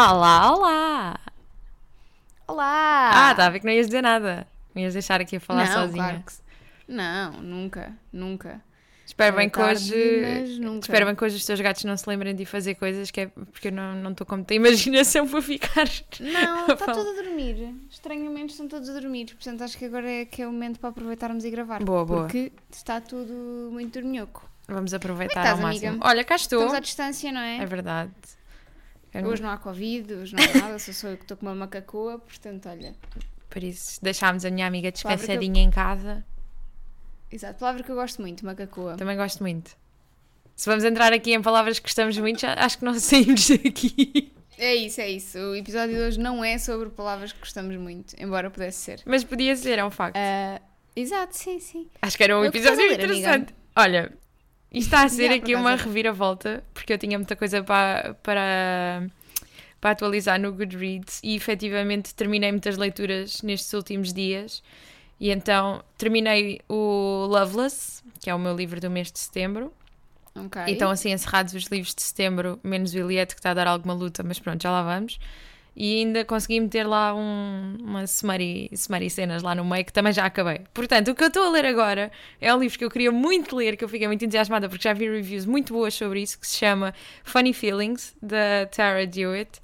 Olá, olá! Olá! Ah, estava a ver que não ias dizer nada. Me ias deixar aqui a falar não, sozinha. claro que... Não, nunca, nunca. Espero É bem que tarde, hoje. Espero bem que hoje os teus gatos não se lembrem de ir fazer coisas que é porque eu não estou com muita imaginação para ficar. Não, está tudo a dormir. Estranhamente estão todos a dormir. Portanto, acho que agora é que é o momento para aproveitarmos e gravar. Boa, boa. Porque está tudo muito dorminhoco. Vamos aproveitar é que ao estás, máximo. amiga? Olha, cá estou. Estamos à distância, não é? É verdade. Eu- Hoje não há Covid, hoje não há nada, só sou eu que estou com uma macacoa, portanto, olha. Por isso, deixámos a minha amiga que eu- descansadinha em casa. Exato, palavra que eu gosto muito, macacoa. Também gosto muito. Se vamos entrar aqui em palavras que gostamos muito, acho que não saímos daqui. É isso, é isso. O episódio de hoje não é sobre palavras que gostamos muito, embora pudesse ser. Mas podia ser, é um facto. Ah, exato, sim, sim. Acho que era um estás episódio ler, amiga. interessante. Olha, isto está a ser Yeah, aqui uma é. reviravolta, porque eu tinha muita coisa para, para, para atualizar no Goodreads e efetivamente terminei muitas leituras nestes últimos dias. E então terminei o Loveless, que é o meu livro do mês de setembro. Ok. E estão assim encerrados os livros de setembro, menos o Eliette, que está a dar alguma luta, mas pronto, já lá vamos. E ainda consegui meter lá um, uma summary, summary cenas lá no meio, que também já acabei. Portanto, o que eu estou a ler agora é um livro que eu queria muito ler, que eu fiquei muito entusiasmada, porque já vi reviews muito boas sobre isso, que se chama Funny Feelings, da Tara Dewitt.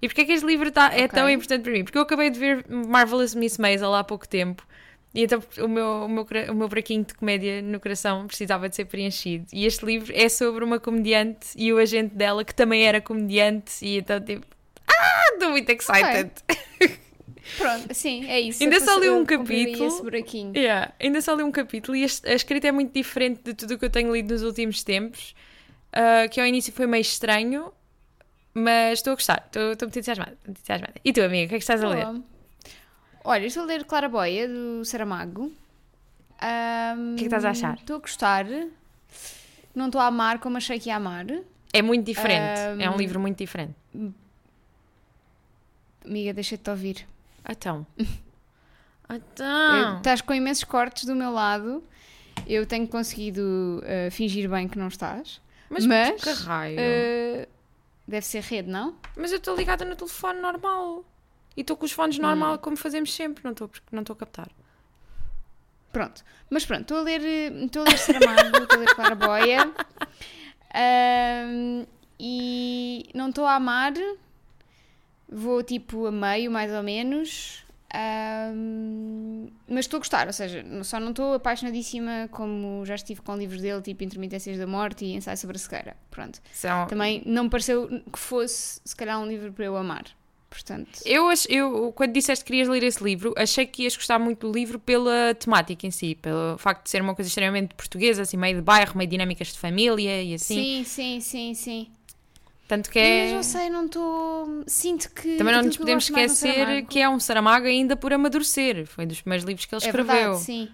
E porquê é que este livro tá, é Ok. tão importante para mim? Porque eu acabei de ver Marvelous Miss Maisel há pouco tempo. E então o meu, o, meu, o meu buraquinho de comédia no coração precisava de ser preenchido. E este livro é sobre uma comediante e o agente dela, que também era comediante. E então, tipo, ah, estou muito excited. Pronto, sim, é isso. Ainda só li um capítulo. esse buraquinho. Yeah, ainda só li um capítulo e a, escrita é muito diferente de tudo o que eu tenho lido nos últimos tempos. ah, que ao início foi meio estranho, mas estou a gostar. Estou estou muito entusiasmada, muito entusiasmada. E tu, amiga, o que é que estás a ler? Boa. Olha, estou a ler Clara Boia, do Saramago. Ahm, O que é que estás a achar? Estou a gostar. Não estou a amar como achei que ia amar. É muito diferente. É um livro muito diferente. Amiga, deixa-te ouvir. Então. Então. Estás com imensos cortes do meu lado. Eu tenho conseguido ah, fingir bem que não estás. Mas, mas, que raio. Ah, deve ser rede, não? Mas eu estou ligada no telefone normal. E estou com os fones Hum. normal, como fazemos sempre. Não estou não estou a captar. Pronto. Mas pronto, estou a ler, eh, estou a ler Saramago, estou a ler Clara Boia. Ahm, e não estou a amar. Vou tipo a meio, mais ou menos. Ahm, mas estou a gostar, ou seja, só não estou apaixonadíssima como já estive com livros dele, tipo Intermitências da Morte e Ensaio sobre a Cegueira. Pronto. São... Também não me pareceu que fosse, se calhar, um livro para eu amar. Portanto, Eu, eu, quando disseste que querias ler esse livro, achei que ias gostar muito do livro pela temática em si, pelo facto de ser uma coisa extremamente portuguesa, assim, meio de bairro, meio dinâmicas de família e assim. sim, sim, sim, sim. Tanto que Mas é. não sei, não estou. Sinto que. Também não nos podemos esquecer que é um Saramago ainda por amadurecer. Foi dos primeiros livros que ele É escreveu. verdade, sim.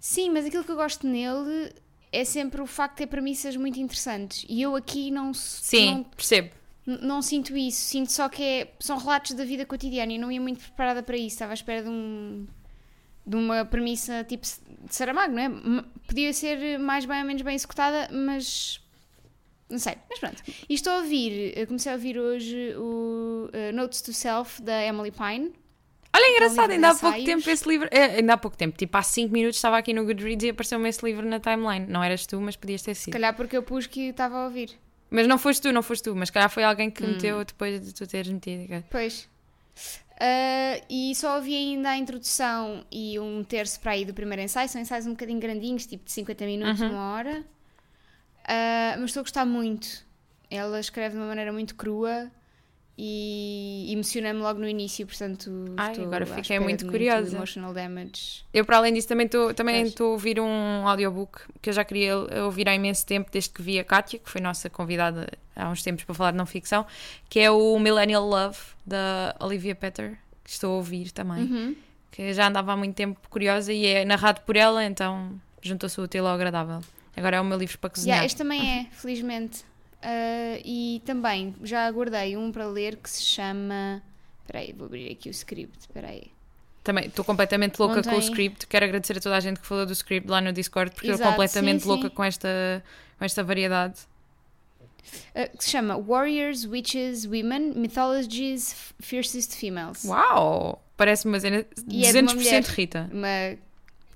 Sim, mas aquilo que eu gosto nele é sempre o facto de ter premissas muito interessantes. E eu aqui não, Sim, não, percebo. não sinto isso. Sinto só que é, são relatos da vida cotidiana e não ia muito preparada para isso. Estava à espera de um. De uma premissa tipo de Saramago, não é? Podia ser mais bem ou menos bem executada, mas. Não sei, mas pronto. E estou a ouvir, comecei a ouvir hoje o uh, Notes to Self da Emily Pine. Olha, engraçado, livro ainda há pouco tempo esse livro. é, ainda há pouco tempo, tipo há 5 minutos estava aqui no Goodreads e apareceu-me esse livro na timeline. Não eras tu, mas podias ter Se sido. calhar porque eu pus que estava a ouvir. Mas não foste tu, não foste tu, mas se calhar foi alguém que Hum. meteu depois de tu teres metido. Pois. Ah, e só ouvi ainda a introdução e um terço para aí do primeiro ensaio. São ensaios um bocadinho grandinhos, tipo de 50 minutos, Uhum. uma hora. Ah, mas estou a gostar muito. Ela escreve de uma maneira muito crua e emociona-me logo no início, portanto. Ai, estou agora fiquei muito curiosa. Emotional damage. Eu, para além disso, também estou também estou a ouvir um audiobook que eu já queria ouvir há imenso tempo, desde que vi a Kátia, que foi nossa convidada há uns tempos para falar de não ficção, que é o Millennial Love, da Olivia Petter, que estou a ouvir também. Uhum. Que já andava há muito tempo curiosa e é narrado por ela, então juntou-se o útil ao agradável. Agora é o meu livro para cozinhar. Yeah, este também é, felizmente. Ah, e também já aguardei um para ler que se chama. Espera aí, vou abrir aqui o script. Espera aí. Também estou completamente louca com o Ontem- script. Quero agradecer a toda a gente que falou do script lá no Discord, porque eu estou Exato, completamente sim, louca sim. com esta, com esta variedade. uh, que se chama Warriors, Witches, Women, Mythologies, Fiercest Females. Uau! Parece uma cena E é de uma 200% mulher. Rita. Uma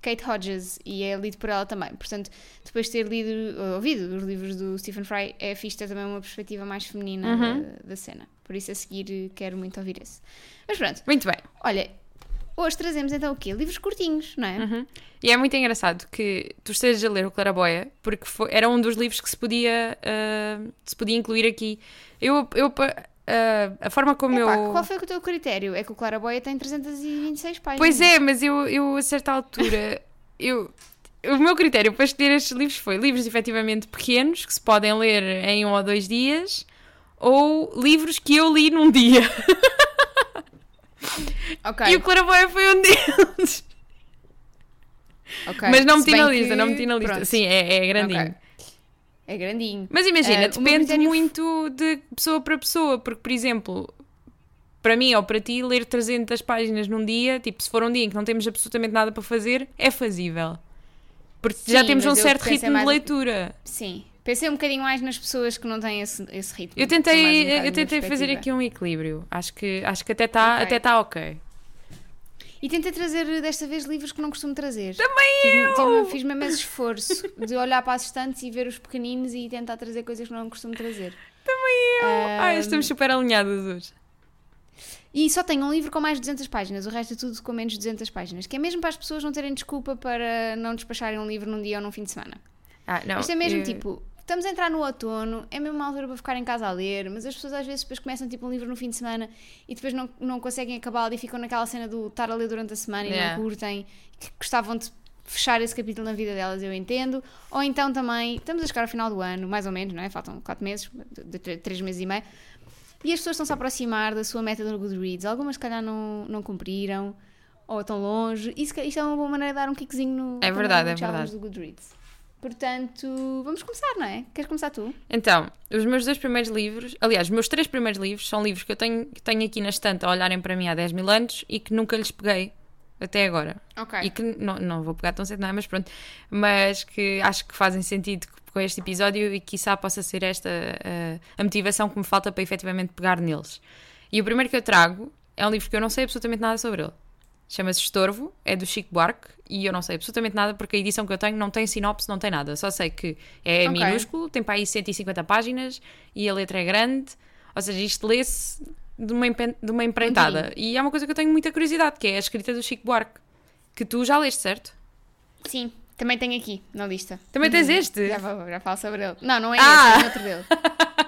Kate Hodges e é lido por ela também. Portanto, depois de ter lido, ou ouvido os livros do Stephen Fry, é fixe também uma perspectiva mais feminina Uhum. da, da cena. Por isso, a seguir, quero muito ouvir esse. Mas pronto, Muito bem. olha, hoje trazemos então o quê? Livros curtinhos, não é? Uhum. E é muito engraçado que tu estejas a ler o Claraboia, porque foi- era um dos livros que se podia, ah, se podia incluir aqui. Eu, eu ah, a forma como Epá, eu. Qual foi o teu critério? É que o Claraboia tem 326 páginas. Pois é, mas eu, eu a certa altura, eu, o meu critério para escolher estes livros foi livros efetivamente pequenos, que se podem ler em um ou dois dias, ou livros que eu li num dia. Ok, E o Claraboia foi um deles. ok. Mas não meti na lista, que- não meti na lista. pronto, Sim, é, é grandinho. ok. É grandinho. Mas imagina, meu depende muito de pessoa para pessoa, porque, por exemplo, para mim ou para ti, ler 300 páginas num dia, tipo, se for um dia em que não temos absolutamente nada para fazer, é fazível. Porque já Sim, temos um certo ritmo de leitura. Sim. Pensei um bocadinho mais nas pessoas que não têm esse, esse ritmo. Eu um tentei, bocado eu tentei fazer aqui um equilíbrio. Acho que, acho que até está Ok. até tá ok. E tentei trazer desta vez livros que não costumo trazer. Também Fiz-me- eu! tive- Fiz-me imenso esforço de olhar para as estantes e ver os pequeninos e tentar trazer coisas que não costumo trazer. Também eu! Ai, Ahm, estamos super alinhadas hoje. E só tenho um livro com mais de 200 páginas, o resto é tudo com menos de 200 páginas, que é mesmo para as pessoas não terem desculpa para não despacharem um livro num dia ou num fim de semana. Ah, não, Isto é mesmo eu- tipo, estamos a entrar no outono, é mesmo uma altura para ficar em casa a ler, mas as pessoas às vezes depois começam tipo um livro no fim de semana e depois não, não conseguem acabá-lo e ficam naquela cena do estar a ler durante a semana e Yeah. não curtem, que gostavam de fechar esse capítulo na vida delas, eu entendo. Ou então também, estamos a chegar ao final do ano, mais ou menos, não é? Faltam 4 meses, de, de, tre- três meses e meio. E as pessoas estão-se a aproximar da sua meta no Goodreads. Algumas, se calhar, não, não cumpriram ou estão longe. Calhar, isto é uma boa maneira de dar um kickzinho no, É verdade, no é verdade. do Goodreads. Portanto, vamos começar, não é? Queres começar tu? Então, os meus dois primeiros livros, aliás, os meus três primeiros livros são livros que eu tenho, que tenho aqui na estante a olharem para mim há 10 mil anos e que nunca lhes peguei até agora. Ok. E que não, não vou pegar tão cedo, não é? Mas pronto. Mas que acho que fazem sentido com este episódio e que quiçá possa ser esta uh, a motivação que me falta para efetivamente pegar neles. E o primeiro que eu trago é um livro que eu não sei absolutamente nada sobre ele. Chama-se Estorvo, é do Chico Buarque e eu não sei absolutamente nada porque a edição que eu tenho não tem sinopse, não tem nada. Só sei que é Ok. minúsculo, tem para aí 150 páginas e a letra é grande. Ou seja, isto lê-se de uma, de uma empreitada. E é uma coisa que eu tenho muita curiosidade, que é a escrita do Chico Buarque. Que tu já leste, certo? Sim, também tenho aqui na lista. Também tens este? Já, vou, já falo sobre ele. Não, não é Ah! esse, é outro dele.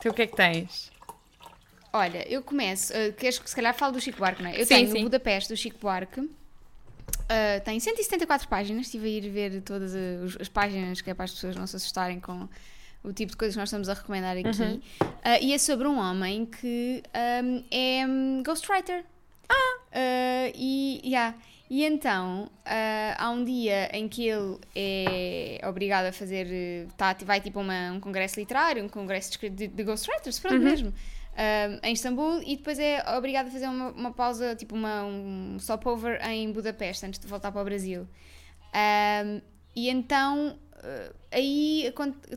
Tu o que é que tens? Olha, eu começo. Uh, queres que se calhar falo do Chico Buarque, não é? Eu Sim, tenho sim. o Budapeste do Chico Buarque. Uh, tem 174 páginas. Estive a ir ver todas uh, os- as páginas que é para as pessoas não se assustarem com o tipo de coisas que nós estamos a recomendar aqui. Uhum. Uh, e é sobre um homem que um, é um, ghostwriter. Ah! e, yeah. e então, ah, há um dia em que ele é obrigado a fazer. eh, Tá, vai tipo uma- um congresso literário, um congresso de, de, de ghostwriters, pronto mesmo. Ah, em Istambul e depois é obrigado a fazer uma, uma pausa, tipo uma, um stopover em Budapeste antes de voltar para o Brasil. Um, e então uh, aí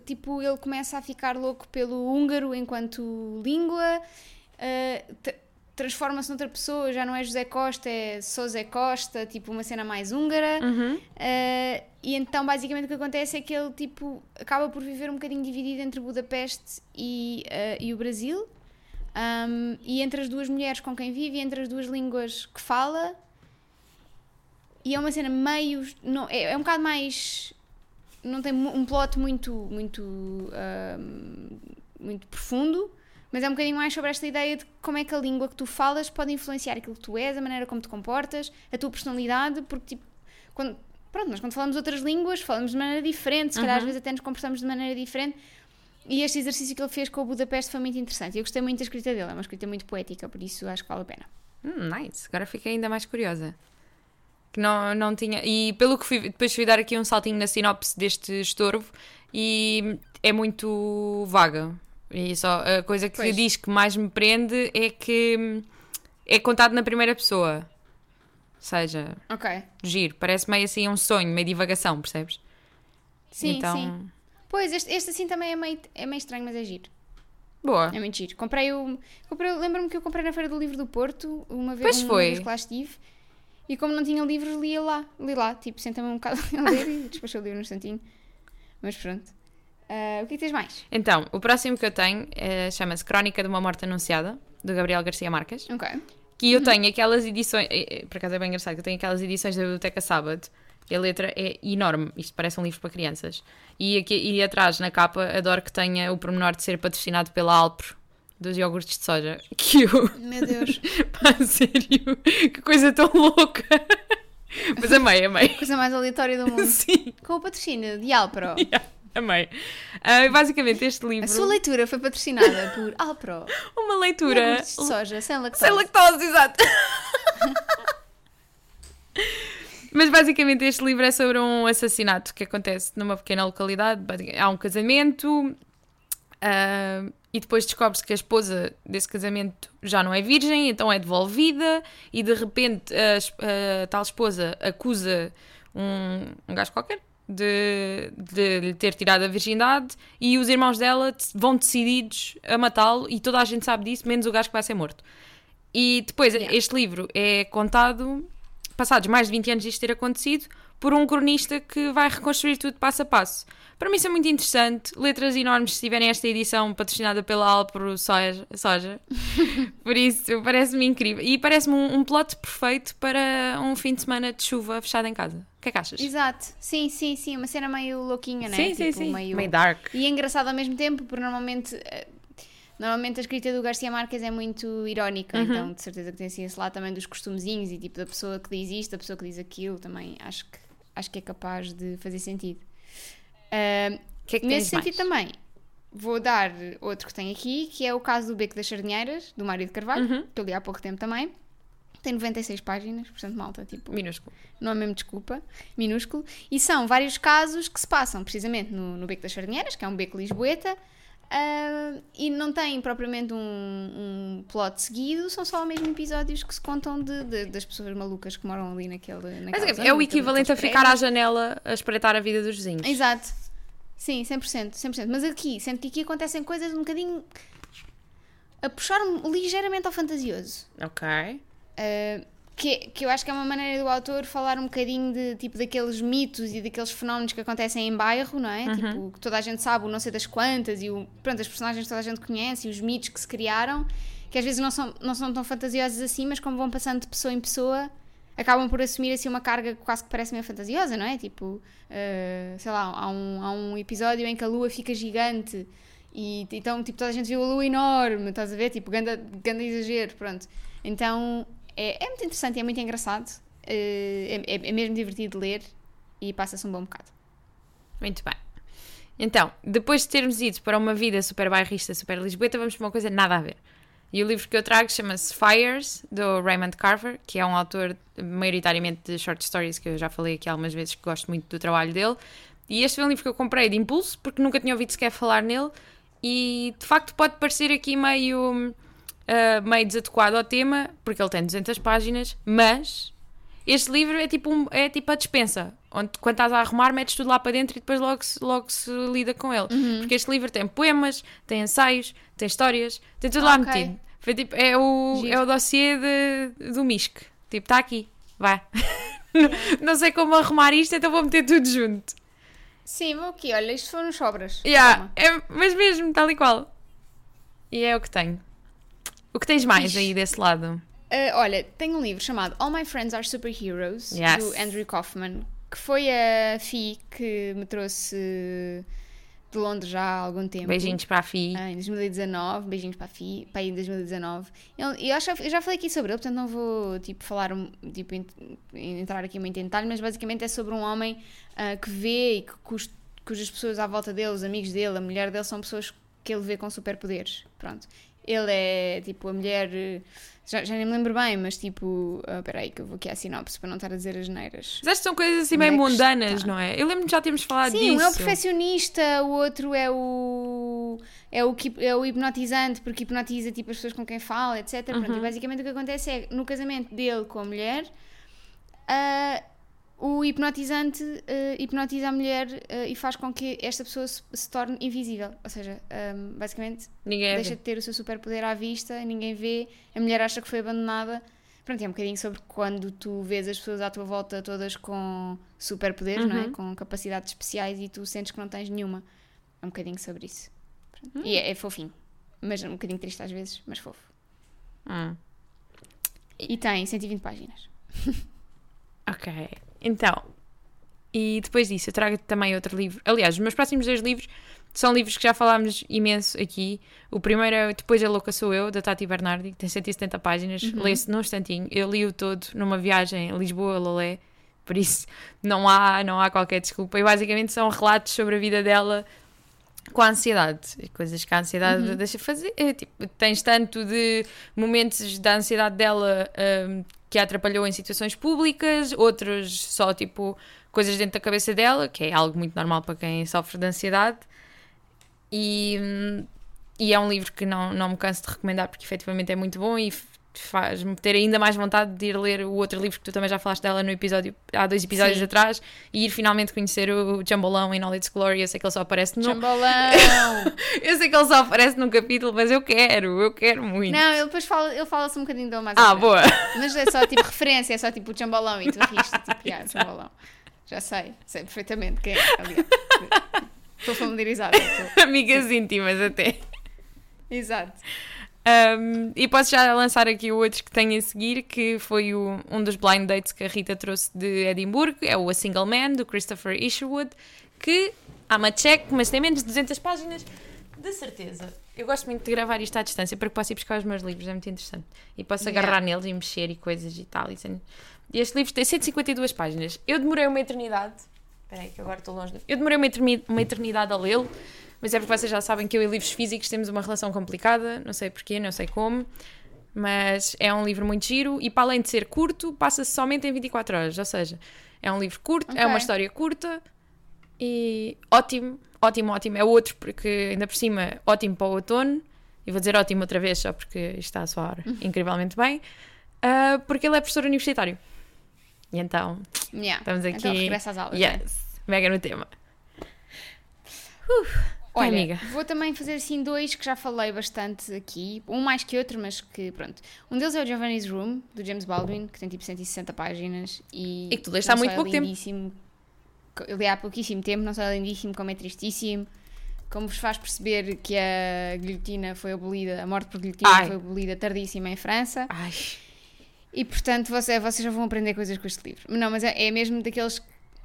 tipo ele começa a ficar louco pelo húngaro enquanto língua uh, tra- transforma-se noutra pessoa já não é José Costa é Zé Costa tipo uma cena mais húngara Uhum. Uh, e então basicamente o que acontece é que ele tipo acaba por viver um bocadinho dividido entre Budapeste e, uh, e o Brasil um, e entre as duas mulheres com quem vive e entre as duas línguas que fala e é uma cena meio não, é, é um bocado mais não tem um plot muito muito um, muito profundo mas é um bocadinho mais sobre esta ideia de como é que a língua que tu falas pode influenciar aquilo que tu és, a maneira como te comportas, a tua personalidade, porque tipo, quando, pronto, nós quando falamos outras línguas falamos de maneira diferente, se calhar às vezes até nos comportamos de maneira diferente. E este exercício que ele fez com o Budapeste foi muito interessante. Eu gostei muito da escrita dele, é uma escrita muito poética, por isso acho que vale a pena. Hum, nice. Agora fiquei ainda mais curiosa. Que não, não tinha. E pelo que fui. Depois fui dar aqui um saltinho na sinopse deste estorvo e é muito vaga. E só a coisa que Pois. diz que mais me prende é que é contado na primeira pessoa. Ou seja, Ok. giro. Parece meio assim um sonho, meio divagação, percebes? Sim, então, sim. Pois, este, este assim também é meio, é meio estranho, mas é giro. Boa. É muito giro. Comprei o. Comprei, Lembro-me que eu comprei na Feira do Livro do Porto, uma vez, Pois uma foi. que lá estive. E como não tinha livros, lia lá. Li lá. Tipo, sentei-me um bocado a ler e despachei o livro num instantinho. Mas pronto. Ah, o que é que tens mais? Então, o próximo que eu tenho eh, chama-se Crónica de uma Morte Anunciada, do Gabriel Garcia Marques. Ok. Que eu tenho aquelas edições, eh, eh, por acaso é bem engraçado, que eu tenho aquelas edições da Biblioteca Sábado. A letra é enorme, isto parece um livro para crianças. E, aqui, e atrás, na capa, adoro que tenha o pormenor de ser patrocinado pela Alpro, dos iogurtes de soja. Que eu, Meu Deus. pá, sério, que coisa tão louca. Mas amei, amei. Coisa mais aleatória do mundo. Sim, Com o patrocínio de Alpro. yeah, amei. Ah, basicamente, este livro, A sua leitura foi patrocinada por Alpro. uma leitura Iogurtes de soja, sem lactose. Sem lactose, exato. Mas basicamente este livro é sobre um assassinato que acontece numa pequena localidade. Há um casamento ah, e depois descobre-se que a esposa desse casamento já não é virgem, então é devolvida e de repente a, a tal esposa acusa um, um gajo qualquer de, de lhe ter tirado a virgindade e os irmãos dela vão decididos a matá-lo e toda a gente sabe disso, menos o gajo que vai ser morto. E depois, Yeah. este livro é contado, passados mais de 20 anos disto ter acontecido, por um cronista que vai reconstruir tudo passo a passo. Para mim isso é muito interessante. Letras enormes se tiverem esta edição patrocinada pela Alpro Soja. soja. por isso, parece-me incrível. E parece-me um, um plot perfeito para um fim de semana de chuva fechado em casa. O que é que achas? Exato. Sim, sim, sim. Uma cena meio louquinha, né? Sim, sim, Tipo, sim. Meio... Meio dark. E é engraçado ao mesmo tempo, porque normalmente. Normalmente a escrita do Garcia Marques é muito irónica, Uhum. então de certeza que tem assim esse lado também dos costumezinhos e tipo da pessoa que diz isto, da pessoa que diz aquilo, também acho que, acho que é capaz de fazer sentido. O que é que nesse sentido mais? também, vou dar outro que tenho aqui, que é o caso do Beco das Sardinheiras, do Mário de Carvalho, Uhum. que eu li há pouco tempo também. Tem 96 páginas, portanto, malta, tipo, Minúsculo. não é mesmo desculpa, minúsculo, e são vários casos que se passam precisamente no, no Beco das Sardinheiras, que é um beco lisboeta, ah, e não tem propriamente um, um plot seguido, são só mesmo episódios que se contam de, de- das pessoas malucas que moram ali naquele, Mas zona, é o naquele- equivalente a ficar à janela a espreitar a vida dos vizinhos. Exato. Sim, 100%, 100%. Mas aqui, sendo que aqui acontecem coisas um bocadinho a puxar-me ligeiramente ao fantasioso. Ok. Uh, que, que eu acho que é uma maneira do autor falar um bocadinho de tipo daqueles mitos e daqueles fenómenos que acontecem em bairro, não é? Tipo, que toda a gente sabe, o não sei das quantas, e o, pronto, as personagens que toda a gente conhece, e os mitos que se criaram, que às vezes não são, não são tão fantasiosos assim, mas como vão passando de pessoa em pessoa, acabam por assumir assim uma carga que quase que parece meio fantasiosa, não é? Tipo, uh, sei lá, há um, há um episódio em que a lua fica gigante. E então, tipo, toda a gente viu a lua enorme, estás a ver? Tipo, ganda, ganda exagero, pronto. Então, é, é muito interessante, é muito engraçado, é, é- é mesmo divertido ler e passa-se um bom bocado. Muito bem. Então, depois de termos ido para uma vida super bairrista, super lisboeta, vamos para uma coisa nada a ver. E o livro que eu trago chama-se Fires, do Raymond Carver, que é um autor maioritariamente de short stories, que eu já falei aqui algumas vezes que gosto muito do trabalho dele. E este foi um livro que eu comprei de impulso, porque nunca tinha ouvido sequer falar nele. E de facto pode parecer aqui meio, ah, meio desadequado ao tema, porque ele tem 200 páginas, mas este livro é tipo, um- é tipo a dispensa, onde quando estás a arrumar metes tudo lá para dentro e depois logo se, logo se lida com ele. Porque este livro tem poemas, tem ensaios, tem histórias, tem tudo lá Ok. metido. Foi tipo, é o, Giro. é o dossiê de, do MISC. Tipo, está aqui, vai. Não sei como arrumar isto, então vou meter tudo junto. Sim, vou aqui, olha, isto foram sobras. Yeah, é, mas mesmo, tal e qual. E é o que tenho. O que tens mais Fixe. aí desse lado? Ah, olha, tenho um livro chamado All My Friends Are Superheroes, Yes. do Andrew Kaufman, que foi a Fi que me trouxe de Londres já há algum tempo. Beijinhos para a Fi. Ah, em 2019, beijinhos para a FI, para aí em 2019. Eu, eu, acho, eu já falei aqui sobre ele, portanto não vou tipo, falar, tipo, ent- entrar aqui muito em detalhe, mas basicamente é sobre um homem ah, que vê e que, cujas pessoas à volta dele, os amigos dele, a mulher dele, são pessoas que ele vê com superpoderes. Pronto. Ele é tipo a mulher. eh, Já, já nem me lembro bem, mas tipo. ah, Espera aí, que eu vou aqui à sinopse para não estar a dizer as neiras. Mas estas são coisas assim meio mundanas, está? não é? Eu lembro-me já termos falado Sim, disso. um é o perfeccionista, o outro é o é o, é o hipnotizante, porque hipnotiza tipo, as pessoas com quem fala, etc. Pronto, Uhum. e basicamente o que acontece é no casamento dele com a mulher, ah, o hipnotizante eh, hipnotiza a mulher eh, e faz com que esta pessoa se, se torne invisível. Ou seja, ehm, basicamente Ninguém deixa vê. de ter o seu superpoder à vista, ninguém vê, a mulher acha que foi abandonada. Pronto, é um bocadinho sobre quando tu vês as pessoas à tua volta todas com superpoderes, não é? Uhum. Com capacidades especiais e tu sentes que não tens nenhuma. É um bocadinho sobre isso. Pronto. Hum. E é, é fofinho. Mas é um bocadinho triste às vezes, mas fofo. Hum. E tem 120 páginas. Ok. Então, e depois disso, eu trago também outro livro. Aliás, os meus próximos dois livros são livros que já falámos imenso aqui. O primeiro é Depois a Louca Sou Eu, da Tati Bernardi, que tem 170 páginas. Lê-se num instantinho. Eu li-o todo numa viagem a Lisboa, Lolé. Por isso, não há, não há qualquer desculpa. E basicamente são relatos sobre a vida dela com a ansiedade. Coisas que a ansiedade deixa fazer. É, tipo, tens tanto de momentos da ansiedade dela hum, que a atrapalhou em situações públicas, outros só tipo coisas dentro da cabeça dela, que é algo muito normal para quem sofre de ansiedade. E, hum, e é um livro que não, não me canso de recomendar porque efetivamente é muito bom e faz-me ter ainda mais vontade de ir ler o outro livro que tu também já falaste dela no episódio, há dois episódios Sim. atrás e ir finalmente conhecer o Jambolão em All Its Glory. Eu sei que ele só aparece no, Chambalão! eu sei que ele só aparece num capítulo, mas eu quero, eu quero muito. não, ele depois fala, ele fala-se um bocadinho dele mais ah, boa. Mas é só tipo referência, é só tipo o chambalão e tu riste, tipo, yeah, chambalão. Já sei, sei perfeitamente quem é. aliás. Estou familiarizada. estou. Amigas íntimas até. Exato. Um, e posso já lançar aqui o outro que tenho a seguir, que foi o- um dos blind dates que a Rita trouxe de Edimburgo, é o A Single Man, do Christopher Isherwood, que há uma check, mas tem menos de 200 páginas, de certeza. Eu gosto muito de gravar isto à distância, porque posso ir buscar os meus livros, é muito interessante. E posso Yeah. agarrar neles e mexer e coisas e tal. E este livro tem 152 páginas. Eu demorei uma eternidade. Espera aí, que agora estou longe. Eu demorei uma, eterni- uma eternidade a lê-lo, mas é porque vocês já sabem que eu e livros físicos temos uma relação complicada. Não sei porquê, não sei como. Mas é um livro muito giro e, para além de ser curto, passa-se somente em 24 horas. Ou seja, é um livro curto, é Ok. uma história curta e ótimo, ótimo, ótimo. É outro, porque ainda por cima, ótimo para o outono. E vou dizer ótimo outra vez, só porque isto está a soar incrivelmente bem. Ah, porque ele é professor universitário. E então, Yeah. estamos aqui. Então regressa às aulas. né? Yes, mega no tema. Olha, amiga. vou também fazer assim dois que já falei bastante aqui, um mais que outro, mas que pronto. Um deles é o Giovanni's Room, do James Baldwin, que tem tipo 160 páginas e, E que tu leste há muito é pouco lindíssimo, tempo. Eu li há pouquíssimo tempo, não só é lindíssimo, como é tristíssimo. Como vos faz perceber que a guilhotina foi abolida, a morte por guilhotina Ai. foi abolida tardíssima em França. Ai, E portanto você, vocês já vão aprender coisas com este livro. Não, mas é, é mesmo daqueles.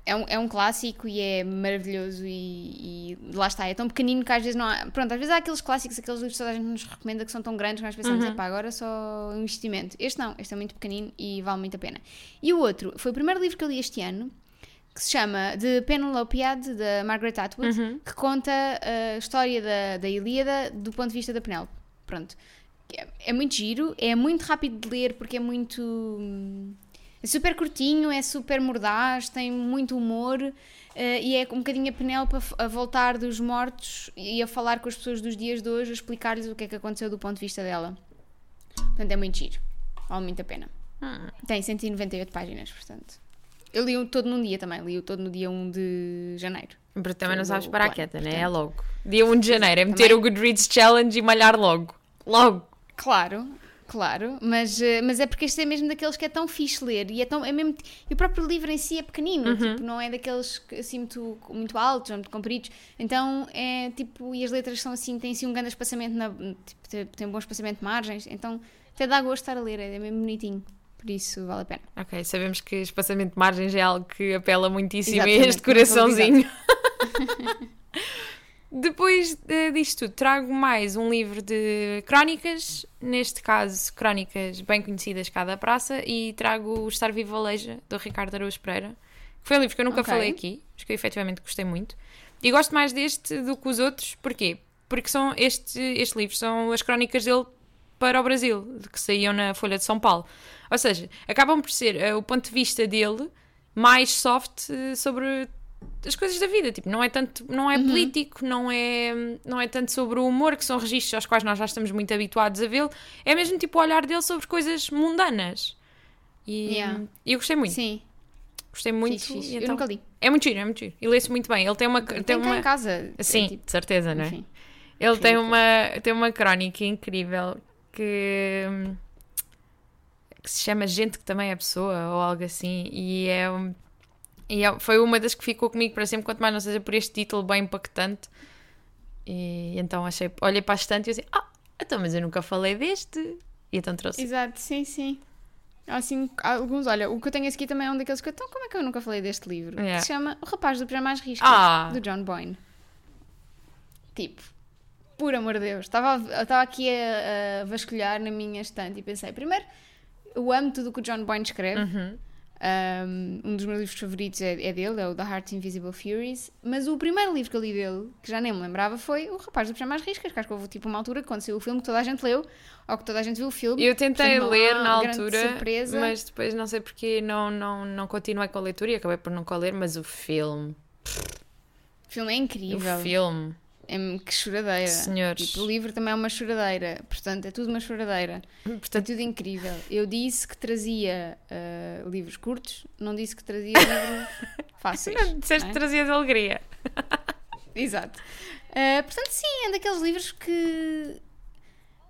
É um, é um clássico e é maravilhoso e, e lá está. É tão pequenino que às vezes não há. Pronto, às vezes há aqueles clásicos, aqueles livros que toda a gente nos recomenda que são tão grandes que nós pensamos, Uhum. agora é só um investimento. Este não, este é muito pequenino e vale muito a pena. E o outro foi o primeiro livro que eu li este ano que se chama The Penelopiad, da Margaret Atwood, Uhum. que conta a história da, da Ilíada do ponto de vista da Penélope. Pronto. É, é muito giro, é muito rápido de ler porque é muito. É super curtinho, é super mordaz, tem muito humor eh, e é um bocadinho a Penélope a, voltar dos mortos e a falar com as pessoas dos dias de hoje, a explicar-lhes o que é que aconteceu do ponto de vista dela. Portanto, é muito giro. Vale muito a pena. Hum. Tem 198 páginas, portanto. Eu li-o todo num dia também, li-o todo no dia 1 de janeiro. porque também não sabes parar quieta, né? É logo. Dia 1 de janeiro, é meter Também. o Goodreads Challenge e malhar logo. Logo. Claro, claro, mas, eh, mas é porque este é mesmo daqueles que é tão fixe ler e é tão, é mesmo, e o próprio livro em si é pequenino, tipo, não é daqueles que, assim muito, muito altos ou muito compridos, então é tipo, e as letras são assim, têm assim um grande espaçamento, na, tipo, tem, um bom espaçamento de margens, então até dá gosto de estar a ler, é mesmo bonitinho, por isso vale a pena. Ok, sabemos que espaçamento de margens é algo que apela muitíssimo a este coraçãozinho. Depois eh, disto tudo, trago mais um livro de crónicas, neste caso, crónicas bem conhecidas cá da praça, e trago o Estar Vivo Aleija, do Ricardo Araújo Pereira, que foi um livro que eu nunca Ok. falei aqui, mas que eu efetivamente gostei muito. E gosto mais deste do que os outros, porquê? Porque são este, este livro são as crónicas dele para o Brasil, que saíam na Folha de São Paulo. Ou seja, acabam por ser eh, o ponto de vista dele mais soft eh, sobre as coisas da vida, tipo, não é tanto, não é político, não é, não é tanto sobre o humor, que são registros aos quais nós já estamos muito habituados a vê-lo, é mesmo tipo o olhar dele sobre coisas mundanas. E Yeah. eu gostei muito. Sim, Gostei muito. Fixe, fixe. e Eu então- nunca li. É muito giro, é muito giro. E lê-se muito bem. Ele tem uma. Tem Tem uma... em casa. Sim, É, tipo, de certeza, não é? enfim. Ele tem uma, tem uma crónica incrível que, que se chama Gente que também é pessoa ou algo assim. E, é, um- e é- foi uma das que ficou comigo para sempre, quanto mais não seja por este título bem impactante. E então achei, olhei para a estante e eu assim, ah, então, mas eu nunca falei deste. E então trouxe. Exato, sim, sim. Assim, alguns, olha, o que eu tenho aqui também é um daqueles que eu, então como é que eu nunca falei deste livro? Yeah. Que se chama O Rapaz do Pijama às Riscas, Ah! do John Boyne. Tipo, por amor de Deus, estava, estava aqui a, a vasculhar na minha estante e pensei, primeiro, eu amo tudo o que o John Boyne escreve. Uhum. Um, um dos meus livros favoritos é, é dele, é o The Heart's Invisible Furies. Mas o primeiro livro que eu li dele, que já nem me lembrava, foi O Rapaz do Pijama às Riscas. Que acho que houve tipo uma altura quando saiu o filme que toda a gente leu, ou que toda a gente viu o filme. Eu tentei Portanto, ler na altura, surpresa. mas depois não sei porque não, não, não continuei com a leitura e acabei por nunca ler, mas o filme, O filme é o incrível. filme, É que choradeira. senhores. Tipo, o livro também é uma choradeira. Portanto, é tudo uma choradeira. É Portanto, tudo incrível. Eu disse que trazia ah, livros curtos, não disse que trazia livros fáceis. não disseste não que é? trazia de alegria. Exato. Ah, portanto, sim, é daqueles livros que.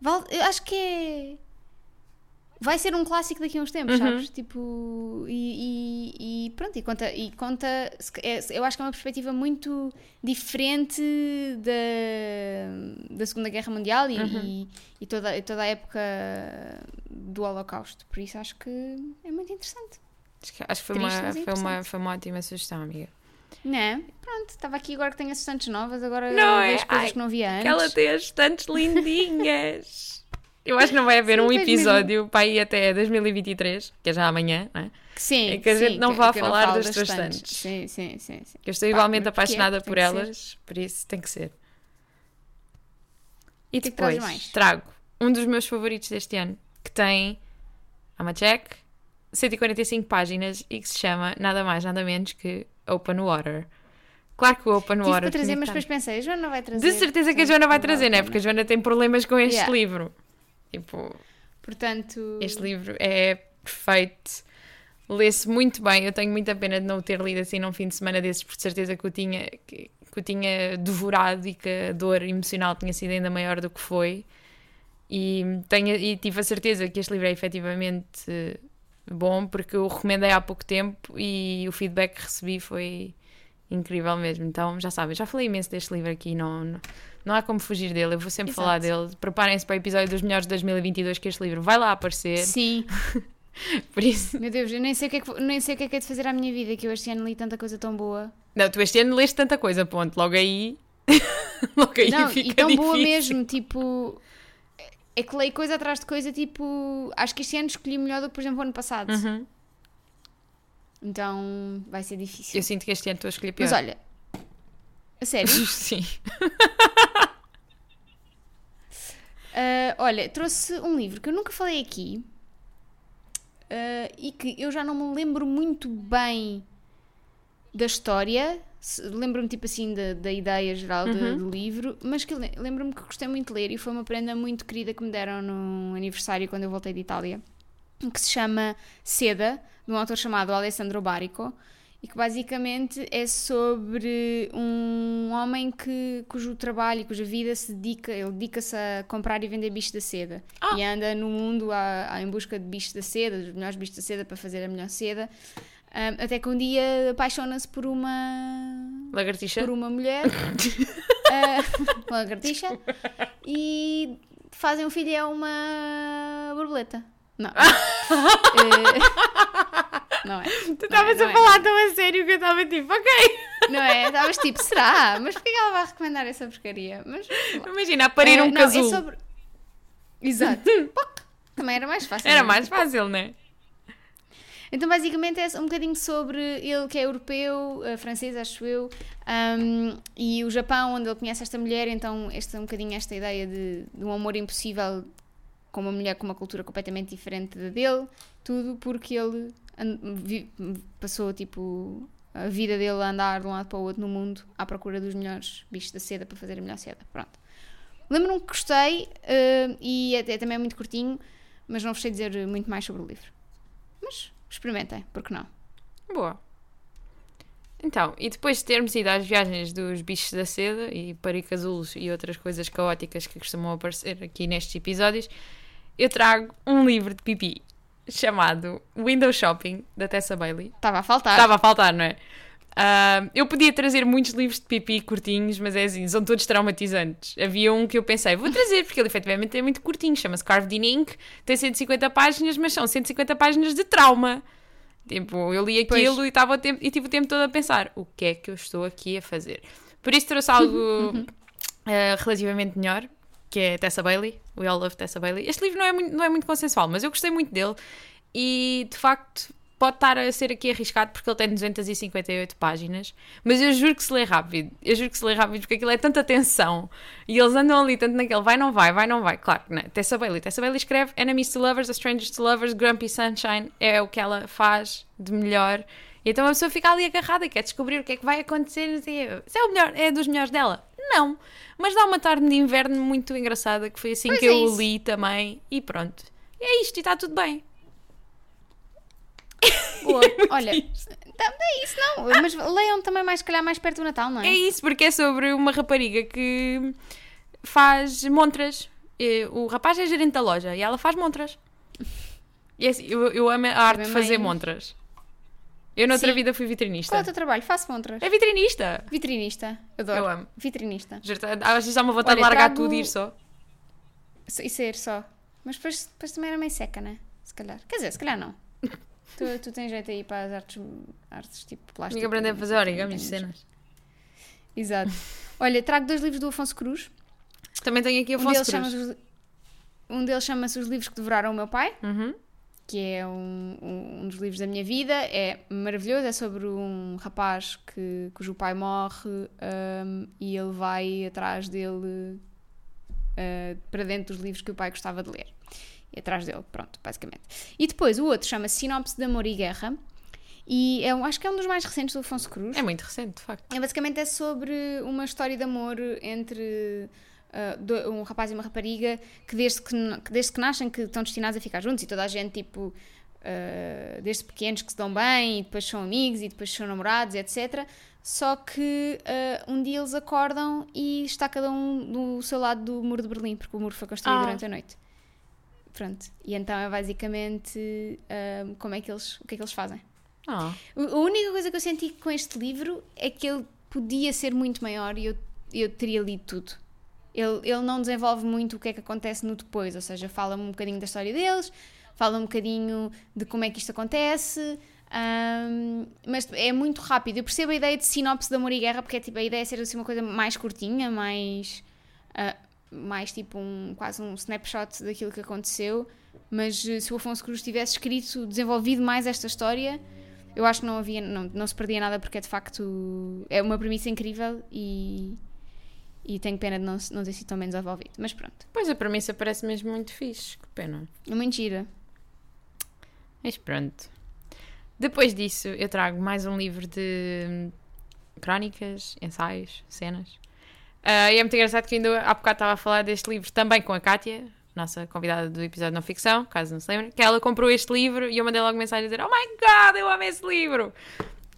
vale- eu acho que é. Vai ser um clássico daqui a uns tempos, Uhum. sabes? Tipo. E, e- e pronto, e conta. E conta é- eu acho que é uma perspectiva muito diferente da, da Segunda Guerra Mundial e, Uhum. e, toda, toda a época do Holocausto. Por isso acho que é muito interessante. Acho que, acho que foi, Triste, uma, foi, uma, foi uma ótima sugestão, amiga. Não é? Pronto, estava aqui agora que tenho assinantes novas, agora Não vejo é? coisas Ai, que não via antes. Que ela tem as tantas lindinhas. Eu acho que não vai haver Sim, um episódio para ir até 2023, que é já amanhã, não é? Que Sim, É que a sim, gente não que- vá que falar das estantes. Sim, sim, sim, sim. Que eu estou Pá, igualmente porquê? apaixonada por que elas, por isso tem que ser. E que é que depois mais? trago um dos meus favoritos deste ano, que tem I'm a check, 145 páginas e que se chama nada mais, nada menos que Open Water. Claro que o Open Tive Water. para trazer, mas que depois pensei, a Joana vai trazer. De certeza que a Joana vai não trazer, né? pena. Porque a Joana tem problemas com este Yeah. livro. Tipo, Portanto, este livro é perfeito. Lê-se muito bem. Eu tenho muita pena de não o ter lido assim num fim de semana desses, porque de certeza que o tinha, que, que o tinha devorado e que a dor emocional tinha sido ainda maior do que foi. E, tenho, e tive a certeza que este livro é efetivamente bom, porque eu o recomendei há pouco tempo e o feedback que recebi foi incrível mesmo. Então, já sabem, já falei imenso deste livro aqui, não, não, não há como fugir dele. Eu vou sempre Exato. falar dele. Preparem-se para o episódio dos melhores de 2022, que este livro vai lá aparecer. sim, Por isso. meu Deus, eu nem sei, o que é que, nem sei o que é que é de fazer à minha vida, que eu este ano li tanta coisa tão boa. Não, tu este ano leste tanta coisa, ponto. Logo aí. Logo aí não, fica e tão difícil. boa mesmo, tipo. É que leio coisa atrás de coisa, tipo. Acho que este ano escolhi melhor do que, por exemplo, o ano passado. Uhum. Então vai ser difícil. Eu sinto que este ano estou a escolher pior. Mas olha, a sério, Sim. Ah, olha, trouxe um livro que eu nunca falei aqui ah, e que eu já não me lembro muito bem da história. Lembro-me, tipo assim, da, da ideia geral Uhum. do livro, mas que le- lembro-me que gostei muito de ler e foi uma prenda muito querida que me deram no aniversário quando eu voltei de Itália, que se chama Seda, de um autor chamado Alessandro Barico e que basicamente é sobre um homem que, cujo trabalho e cuja vida se dedica, ele dedica-se a comprar e vender bichos da seda Ah. e anda no mundo a- a- em busca de bichos da seda, dos melhores bichos da seda para fazer a melhor seda. Ahm, até que um dia apaixona-se por uma Lagartixa? por uma mulher, uma lagartixa, e fazem um filho é uma borboleta. Não. Eh, não é. Tu estavas não a é. falar tão a sério que eu estava tipo, ok. Não é? Estavas tipo, será? Mas porquê que ela vai recomendar essa porcaria? Mas, Imagina, a parir Eh, um não, casulo. É sobre... Exato. Também era mais fácil. Era não é? mais fácil, né? Então, basicamente, é um bocadinho sobre ele que é europeu, eh, francês, acho eu, ahm, e o Japão, onde ele conhece esta mulher. Então, este é um bocadinho esta ideia de, de um amor impossível com uma mulher com uma cultura completamente diferente da dele. Tudo porque ele passou, tipo, a vida dele a andar de um lado para o outro no mundo à procura dos melhores bichos da seda para fazer a melhor seda. Pronto. Lembro-me que gostei eh, e é, é também muito curtinho, mas não vos sei dizer muito mais sobre o livro. Mas experimentem, porque não? Boa. Então, e depois de termos ido às viagens dos bichos da seda e paricasulos e outras coisas caóticas que costumam aparecer aqui nestes episódios, eu trago um livro de pipi chamado Window Shopping, da Tessa Bailey. Estava a faltar. Estava a faltar, não é? Uh, eu podia trazer muitos livros de pipi curtinhos, mas é assim, são todos traumatizantes. Havia um que eu pensei, vou trazer, porque ele efetivamente é muito curtinho, chama-se Carved in Ink, tem 150 páginas, mas são 150 páginas de trauma. Tipo, eu li aquilo e, tava tempo, e tive o tempo todo a pensar, o que é que eu estou aqui a fazer? Por isso trouxe algo uh, relativamente melhor, que é Tessa Bailey, We All Love Tessa Bailey. Este livro não é, muito, não é muito consensual, mas eu gostei muito dele e de facto pode estar a ser aqui arriscado porque ele tem 258 páginas, mas eu juro que se lê rápido. Eu juro que se lê rápido porque aquilo é tanta tensão e eles andam ali tanto naquele vai, não vai, vai, não vai. Claro, né? Tessa Bailey. Tessa Bailey escreve Enemies to Lovers, A Strangers to Lovers, Grumpy Sunshine. É o que ela faz de melhor. E então a pessoa fica ali agarrada quer descobrir o que é que vai acontecer. Se é o melhor, é dos melhores dela. Não, mas dá uma tarde de inverno muito engraçada que foi assim Pois que é eu isso. li também e pronto. E é isto e está tudo bem. Boa. Olha, tá- é isso não. Mas leiam também mais, se calhar, mais perto do Natal, não é? É isso, porque é sobre uma rapariga que faz montras. E O rapaz é gerente da loja e ela faz montras. E é assim, eu, eu amo a arte de Também fazer montras. Eu noutra Sim. vida fui Qual é vitrinista. o teu trabalho? Faço montras. É vitrinista! Vitrinista. Adoro. Eu amo. Vitrinista. Juro-te, Às vezes há uma vontade Olha, de largar trago- tudo e ir só. E ser só. Mas depois, depois também era meio seca, né? Se calhar. Quer dizer, se calhar não. tu, tu tens jeito aí para as artes, artes tipo plástico. Tinha aprender a fazer origamis de Tens- cenas. Exato. Olha, trago dois livros do Afonso Cruz. Também tenho aqui Um Afonso deles, Cruz. os, um deles chama-se Os Livros que Devoraram o Meu Pai, Uhum. Que é um, um, um dos livros da minha vida. É maravilhoso, é sobre um rapaz que, cujo pai morre hum, e ele vai atrás dele uh, para dentro dos livros que o pai gostava de ler. E atrás dele, pronto, basicamente. E depois o outro chama-se Sinopse de Amor e Guerra. E é, um- acho que é um dos mais recentes do Afonso Cruz. É muito recente, de facto. É basicamente é sobre uma história de amor entre do- um rapaz e uma rapariga que desde que, que desde que nascem que estão destinados a ficar juntos e toda a gente tipo ah, desde pequenos que se dão bem e depois são amigos e depois são namorados etc só que ah, um dia eles acordam e está cada um do seu lado do muro de Berlim porque o muro foi construído Ah. durante a noite. Pronto. E então é basicamente como é que eles o que é que eles fazem? Ah, a a única coisa que eu senti com este livro é que ele podia ser muito maior e eu, eu teria lido tudo. Ele, ele não desenvolve muito o que é que acontece no depois, ou seja, fala um bocadinho da história deles, fala um bocadinho de como é que isto acontece, ahm, mas é muito rápido. Eu percebo a ideia de sinopse de Amor e Guerra, porque é tipo, a ideia é ser assim uma coisa mais curtinha, mais, ah, mais tipo um, quase um snapshot daquilo que aconteceu. Mas eh, se o Afonso Cruz tivesse escrito, desenvolvido mais esta história, eu acho que não havia, não, não se perdia nada porque é de facto é uma premissa incrível e, e tenho pena de não, não ter sido tão bem desenvolvido. Mas pronto, pois a premissa parece mesmo muito fixe. Que pena. é uma mentira. Mas pronto. Depois disso, eu trago mais um livro de hum, crónicas, ensaios, cenas. Ah, e é muito engraçado que ainda há bocado estava a falar deste livro também com a Kátia, nossa convidada do episódio Não Ficção, caso não se lembre, que ela comprou este livro e eu mandei logo mensagem a dizer: Oh my god, eu amo esse livro!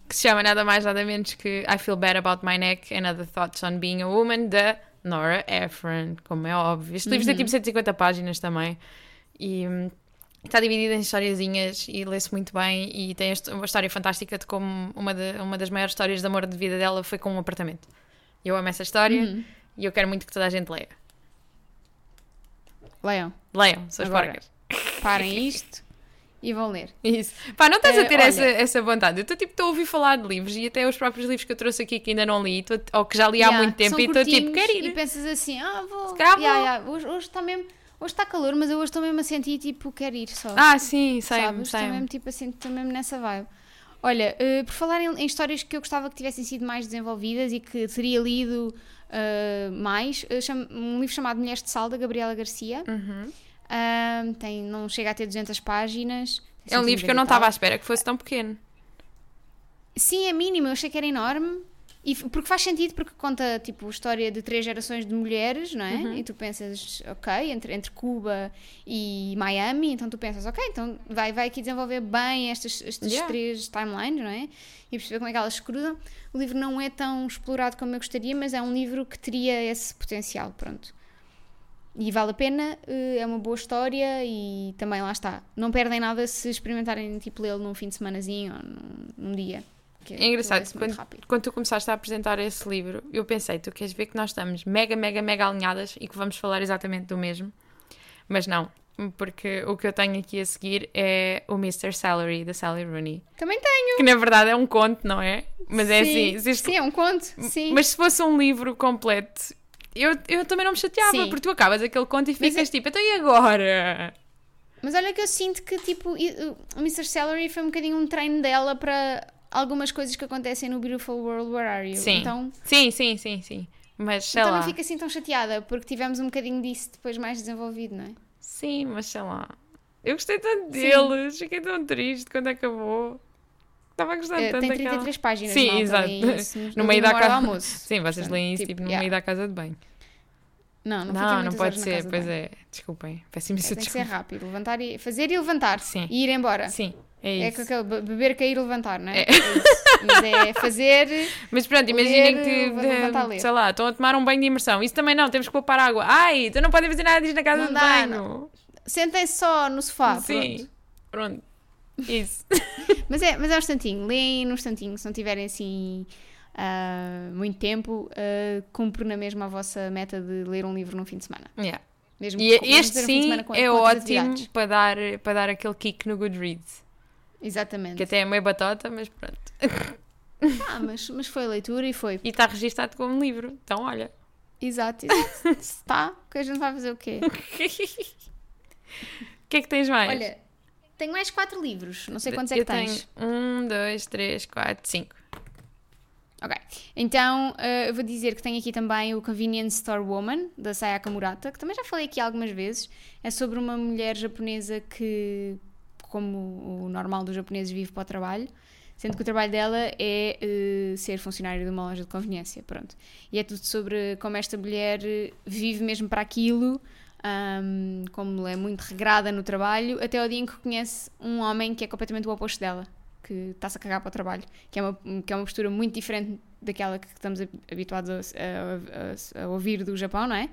Que se chama nada mais nada menos que I Feel Bad About My Neck and Other Thoughts on Being a Woman, da Nora Ephron, como é óbvio. Este livro tem tipo 150 páginas também. E. hum, Está dividido em historiazinhas e lê-se muito bem e tem uma história fantástica de como uma, de- uma das maiores histórias de amor de vida dela foi com um apartamento. Eu amo essa história Uhum. e eu quero muito que toda a gente leia. Leiam, Leiam, suas Agora. porcas. parem isto e vão ler. Isso. Pá, não estás a Eh, ter olha- essa, essa vontade. Eu estou tipo, estou a ouvir falar de livros e até os próprios livros que eu trouxe aqui que ainda não li tô- ou que já li há Yeah, muito tempo e estou tipo, quero ir. E pensas assim, ah, vou. calhar Yeah, yeah, Hoje, hoje está mesmo. Hoje está calor, mas eu hoje estou mesmo a sentir tipo, quero ir só. Ah, sim, sei, sabes? Estou sei. mesmo tipo assim, estou mesmo nessa vibe. Olha, eh, por falar em, em histórias que eu gostava que tivessem sido mais desenvolvidas e que teria lido eh, mais, um livro chamado Mulheres de Sal, da Gabriela Garcia. Uhum. Ahm, tem, não chega a ter 200 páginas. É um livro que eu não estava à espera que fosse tão pequeno. Sim, é mínimo, eu achei que era enorme. E, porque faz sentido, porque conta tipo a história de três gerações de mulheres, não é? Uhum. E tu pensas, ok, entre, entre Cuba e Miami, então tu pensas, ok, então vai, vai aqui desenvolver bem estas, estes Yeah. três timelines, não é? E perceber como é que elas se cruzam. O livro não é tão explorado como eu gostaria, mas é um livro que teria esse potencial, pronto. E vale a pena, eh, é uma boa história e também lá está. Não perdem nada se experimentarem tipo lê-lo num fim de semanazinho ou num, num dia. que É engraçado, quando, quando tu começaste a apresentar esse livro, eu pensei, tu queres ver que nós estamos mega, mega, mega alinhadas e que vamos falar exatamente do mesmo. Mas não, porque o que eu tenho aqui a seguir é o Mr. Salary, da Sally Rooney. Também tenho. Que na verdade é um conto, não é? Mas é Sim, assim, se isto- Sim, é um conto. Sim. mas se fosse um livro completo, eu, eu também não me chateava, Sim. porque tu acabas aquele conto e Mas ficas tipo, então e agora? Mas olha que eu sinto que tipo, o Mr. Celery foi um bocadinho um treino dela para algumas coisas que acontecem no Beautiful World Where Are You. Sim. Então, Sim, sim, sim, sim. Mas sei então lá. não fico assim tão chateada, porque tivemos um bocadinho disso depois mais desenvolvido, não é? Sim, mas sei lá. Eu gostei tanto Sim. deles, fiquei tão triste quando acabou. Estava a gostar Eh, tanto tem daquela- 33 páginas, Sim, malta, exato. isso No meio da casa. almoço. Sim, vocês Portanto, leem isso tipo, tipo, no yeah. meio da casa de banho. Não, não, Não, não, pode ser, de pois é. Desculpem, peço imensa É, tem que ser rápido, levantar e fazer e levantar. Sim. E ir embora. Sim, é É isso. com aquele be- beber, cair e levantar, não é? É. É isso. Mas é fazer. Mas pronto, imaginem que, levantar de- ler. sei lá, estão a tomar um banho de imersão. Isso também não, temos que poupar água. Ai, tu não podem fazer nada disso na casa Não de dá, banho. Sentem-se só no sofá. Sim, pronto. pronto. Isso. Mas é, mas é um instantinho. Leem num instantinho. Se não tiverem assim ah, muito tempo, ah, cumpre na mesma a vossa meta de ler um livro num fim de semana. Yeah. Mesmo E que- este um sim com- é com ótimo para dar, para dar aquele kick no Goodreads. Exatamente. Que até é meio batota, mas pronto. Ah, mas, mas foi leitura e foi. E está registado como livro. Então, olha. Exato, exato. Se Está, que a gente vai fazer o quê? O que é que tens mais? Olha, tenho mais quatro livros. Não sei quantos é eu que tens. tenho um, dois, três, quatro, cinco. Ok. Então, eh, eu vou dizer que tenho aqui também o Convenience Store Woman, da Sayaka Murata, que também já falei aqui algumas vezes. É sobre uma mulher japonesa que, como o normal dos japoneses, vive para o trabalho. Sendo que o trabalho dela é eh, ser funcionária de uma loja de conveniência, pronto. E é tudo sobre como esta mulher vive mesmo para aquilo, ahm, como é muito regrada no trabalho, até ao dia em que conhece um homem que é completamente o oposto dela, que está-se a cagar para o trabalho, que é uma, que é uma postura muito diferente daquela que estamos habituados a, a- a- a ouvir do Japão, não é?